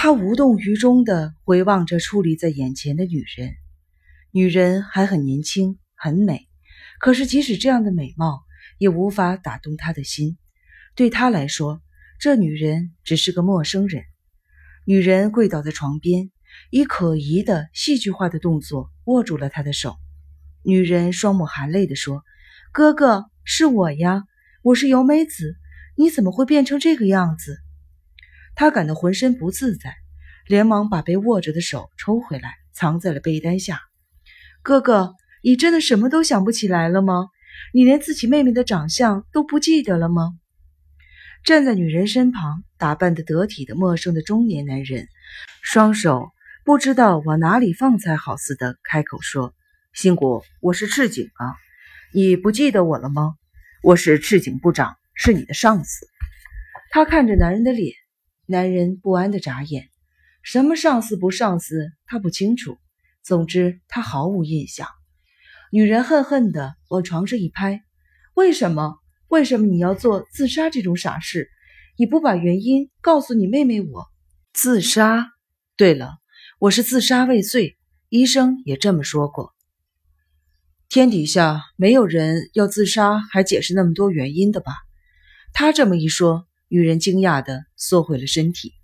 他无动于衷地回望着矗立在眼前的女人，女人还很年轻，很美。可是即使这样的美貌，也无法打动他的心。对他来说，这女人只是个陌生人。女人跪倒在床边，以可疑的戏剧化的动作握住了他的手。女人双目含泪地说：“哥哥，是我呀，我是尤美子。你怎么会变成这个样子？”他感到浑身不自在，连忙把被握着的手抽回来，藏在了被单下。哥哥，你真的什么都想不起来了吗？你连自己妹妹的长相都不记得了吗？站在女人身旁，打扮的得体的陌生的中年男人，双手不知道往哪里放才好似的开口说：“新谷，我是赤井啊，你不记得我了吗？我是赤井部长，是你的上司。”他看着男人的脸。男人不安的眨眼，什么上司不上司，他不清楚。总之，他毫无印象。女人恨恨的往床上一拍：“为什么？为什么你要做自杀这种傻事？你不把原因告诉你妹妹我？自杀？对了，我是自杀未遂，医生也这么说过。天底下没有人要自杀还解释那么多原因的吧？”他这么一说。女人惊讶地缩回了身体，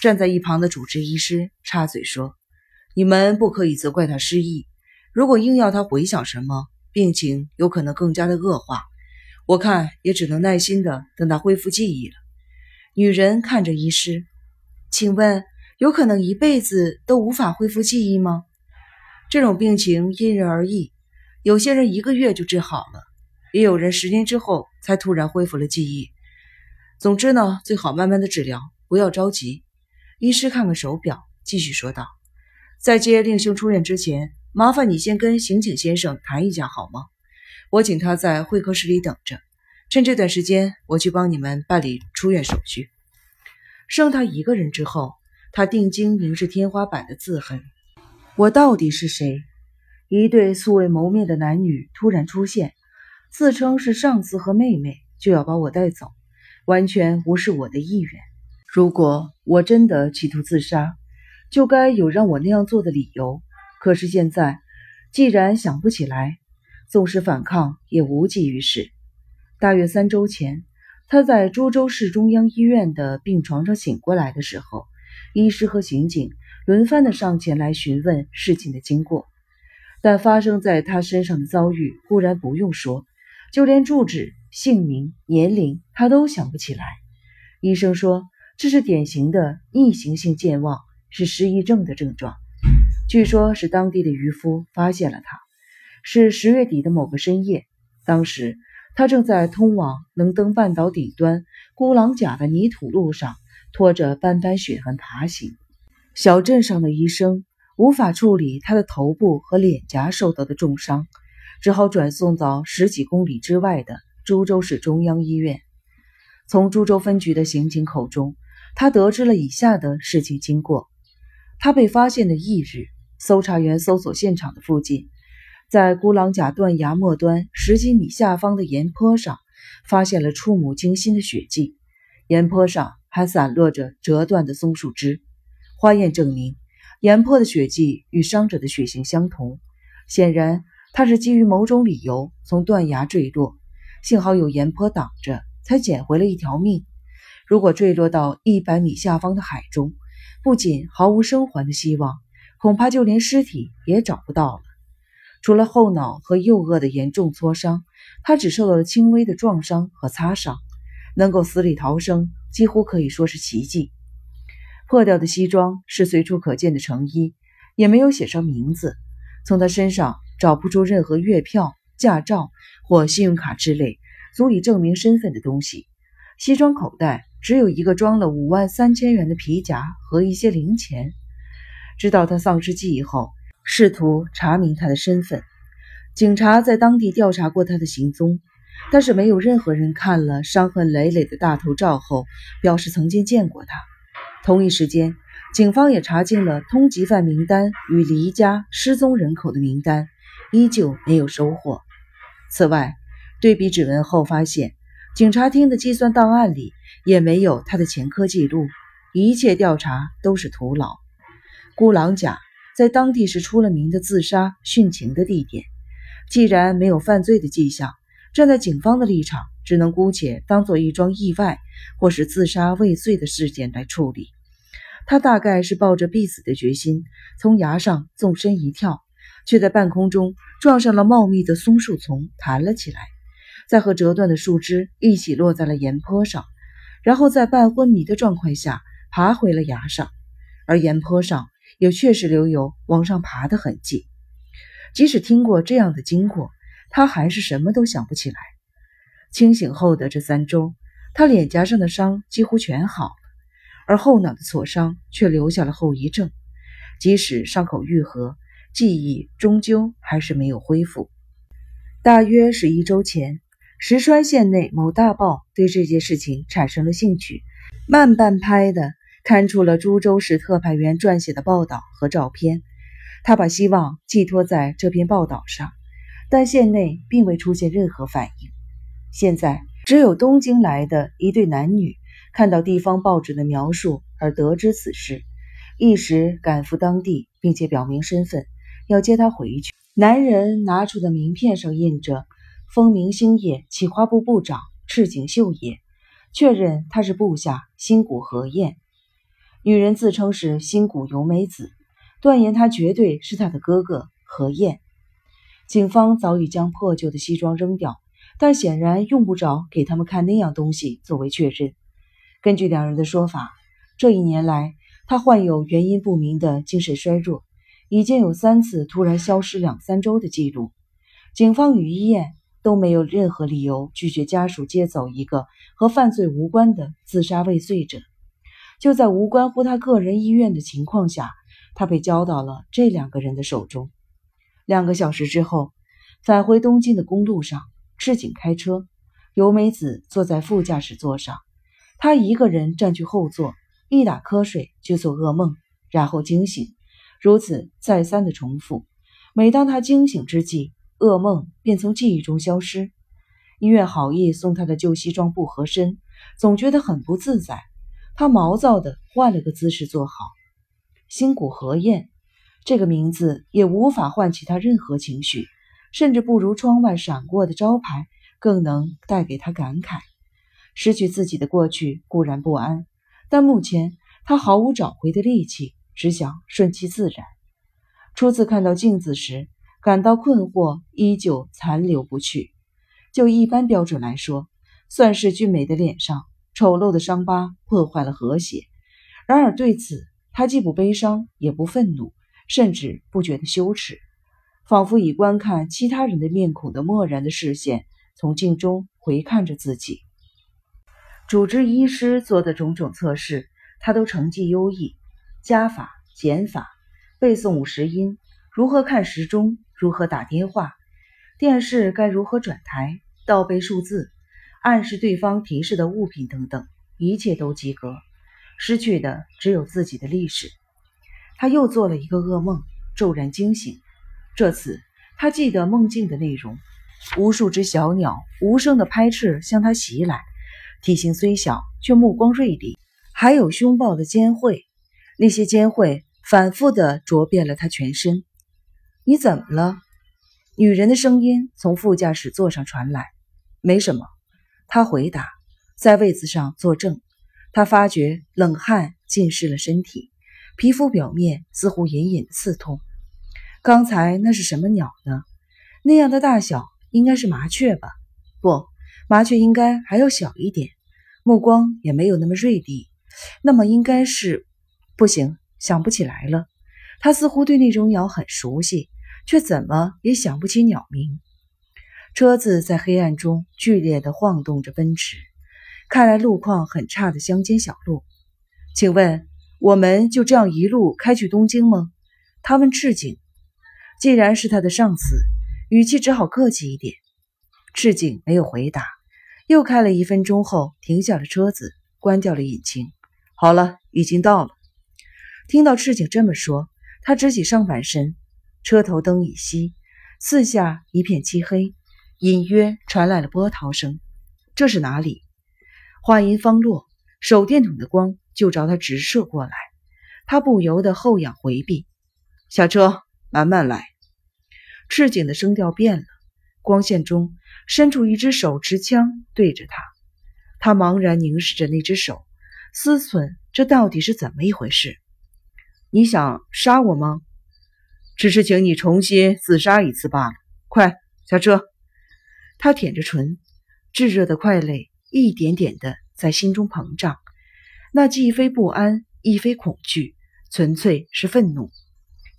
站在一旁的主治医师插嘴说：“你们不可以责怪他失忆，如果硬要他回想什么，病情有可能更加的恶化。我看也只能耐心的等他恢复记忆了。”女人看着医师：“请问，有可能一辈子都无法恢复记忆吗？这种病情因人而异，有些人一个月就治好了，也有人十年之后才突然恢复了记忆。”总之呢，最好慢慢的治疗，不要着急。医师看看手表，继续说道：“在接令兄出院之前，麻烦你先跟刑警先生谈一下好吗？我请他在会客室里等着。趁这段时间，我去帮你们办理出院手续。”剩他一个人之后，他定睛凝视天花板的字痕：“我到底是谁？”一对素未谋面的男女突然出现，自称是上司和妹妹，就要把我带走。完全无视我的意愿。如果我真的企图自杀，就该有让我那样做的理由。可是现在，既然想不起来，纵使反抗也无济于事。大约三周前，他在株洲市中央医院的病床上醒过来的时候，医师和刑警轮番的上前来询问事情的经过。但发生在他身上的遭遇，固然不用说，就连住址。姓名、年龄，他都想不起来。医生说这是典型的逆行性健忘，是失忆症的症状。据说，是当地的渔夫发现了他。是十月底的某个深夜，当时他正在通往能登半岛顶端孤狼甲的泥土路上，拖着斑斑血痕爬行。小镇上的医生无法处理他的头部和脸颊受到的重伤，只好转送到十几公里之外的。株洲市中央医院，从株洲分局的刑警口中，他得知了以下的事情经过：他被发现的翌日，搜查员搜索现场的附近，在孤狼甲断崖末端十几米下方的岩坡上，发现了触目惊心的血迹。岩坡上还散落着折断的松树枝。化验证明，岩坡的血迹与伤者的血型相同。显然，他是基于某种理由从断崖坠落。幸好有岩坡挡着，才捡回了一条命。如果坠落到一百米下方的海中，不仅毫无生还的希望，恐怕就连尸体也找不到了。除了后脑和右额的严重挫伤，他只受到了轻微的撞伤和擦伤，能够死里逃生，几乎可以说是奇迹。破掉的西装是随处可见的成衣，也没有写上名字。从他身上找不出任何月票。驾照或信用卡之类足以证明身份的东西。西装口袋只有一个装了五万三千元的皮夹和一些零钱。知道他丧失记忆后，试图查明他的身份。警察在当地调查过他的行踪，但是没有任何人看了伤痕累累的大头照后表示曾经见过他。同一时间，警方也查清了通缉犯名单与离家失踪人口的名单，依旧没有收获。此外，对比指纹后发现，警察厅的计算档案里也没有他的前科记录。一切调查都是徒劳。孤狼甲在当地是出了名的自杀殉情的地点，既然没有犯罪的迹象，站在警方的立场，只能姑且当做一桩意外或是自杀未遂的事件来处理。他大概是抱着必死的决心，从崖上纵身一跳，却在半空中撞上了茂密的松树丛，弹了起来，再和折断的树枝一起落在了岩坡上。然后在半昏迷的状况下爬回了崖上，而岩坡上也确实留有往上爬的痕迹。即使听过这样的经过，他还是什么都想不起来。清醒后的这三周，他脸颊上的伤几乎全好了，而后脑的挫伤却留下了后遗症。即使伤口愈合，记忆终究还是没有恢复。大约是一周前。石川县内某大报对这件事情产生了兴趣，慢半拍的刊出了株洲市特派员撰写的报道和照片。他把希望寄托在这篇报道上，但县内并未出现任何反应。现在，只有东京来的一对男女看到地方报纸的描述而得知此事，一时赶赴当地，并且表明身份，要接他回去。男人拿出的名片上印着。风明星野企划部部长赤井秀也确认他是部下新谷和彦。女人自称是新谷由美子，断言他绝对是他的哥哥和彦。警方早已将破旧的西装扔掉，但显然用不着给他们看那样东西作为确认。根据两人的说法，这一年来他患有原因不明的精神衰弱，已经有三次突然消失两三周的记录。警方与医院。都没有任何理由拒绝家属接走一个和犯罪无关的自杀未遂者。就在无关乎他个人意愿的情况下，他被交到了这两个人的手中。两个小时之后，返回东京的公路上，赤井开车，由美子坐在副驾驶座上，他一个人占据后座，一打瞌睡就做噩梦，然后惊醒，如此再三的重复。每当他惊醒之际，噩梦便从记忆中消失。医院好意送他的旧西装不合身，总觉得很不自在。他毛躁地换了个姿势坐好。新谷和彦这个名字也无法唤起他任何情绪，甚至不如窗外闪过的招牌更能带给他感慨。失去自己的过去固然不安，但目前他毫无找回的力气，只想顺其自然。初次看到镜子时。感到困惑依旧残留不去。就一般标准来说，算是俊美的脸上丑陋的伤疤破坏了和谐。然而对此，他既不悲伤，也不愤怒，甚至不觉得羞耻，仿佛以观看其他人的面孔的漠然的视线，从镜中回看着自己。主治医师做的种种测试，他都成绩优异：加法、减法、背诵五十音、如何看时钟。如何打电话？电视该如何转台？倒背数字，暗示对方提示的物品等等，一切都及格。失去的只有自己的历史。他又做了一个噩梦，骤然惊醒。这次他记得梦境的内容：无数只小鸟无声的拍翅向他袭来，体型虽小，却目光锐利，还有凶暴的尖喙。那些尖喙反复地啄遍了他全身。你怎么了？女人的声音从副驾驶座上传来。没什么，他回答，在位子上坐正。他发觉冷汗浸湿了身体，皮肤表面似乎隐隐刺痛。刚才那是什么鸟呢？那样的大小应该是麻雀吧？不，麻雀应该还要小一点，目光也没有那么锐利。那么应该是……不行，想不起来了。他似乎对那种鸟很熟悉。却怎么也想不起鸟名。车子在黑暗中剧烈地晃动着奔驰，看来路况很差的乡间小路。请问，我们就这样一路开去东京吗？他问赤井。既然是他的上司，语气只好客气一点。赤井没有回答，又开了一分钟后停下了车子，关掉了引擎。好了，已经到了。听到赤井这么说，他直起上半身。车头灯已熄，四下一片漆黑，隐约传来了波涛声。这是哪里？话音方落，手电筒的光就朝他直射过来，他不由得后仰回避。下车，慢慢来。赤井的声调变了，光线中伸出一只手持枪对着他，他茫然凝视着那只手，思忖这到底是怎么一回事？你想杀我吗？只是请你重新自杀一次罢了。快下车。他舔着唇，炙热的快泪一点点的在心中膨胀，那既非不安，亦非恐惧，纯粹是愤怒。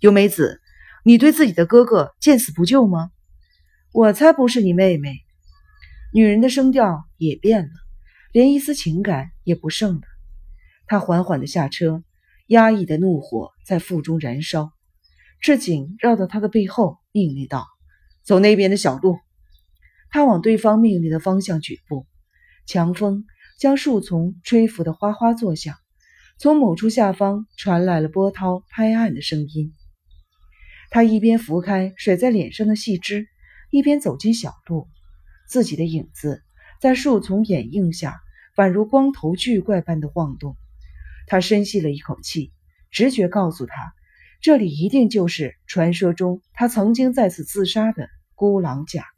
尤美子，你对自己的哥哥见死不救吗？我才不是你妹妹。女人的声调也变了，连一丝情感也不剩了。她缓缓的下车，压抑的怒火在腹中燃烧。赤井绕到他的背后，命令道：“走那边的小路。”他往对方命令的方向举步，强风将树丛吹拂得哗哗作响，从某处下方传来了波涛拍岸的声音。他一边拂开甩在脸上的细枝，一边走进小路，自己的影子在树丛掩映下，宛如光头巨怪般的晃动。他深吸了一口气，直觉告诉他。这里一定就是传说中他曾经在此自杀的孤狼甲。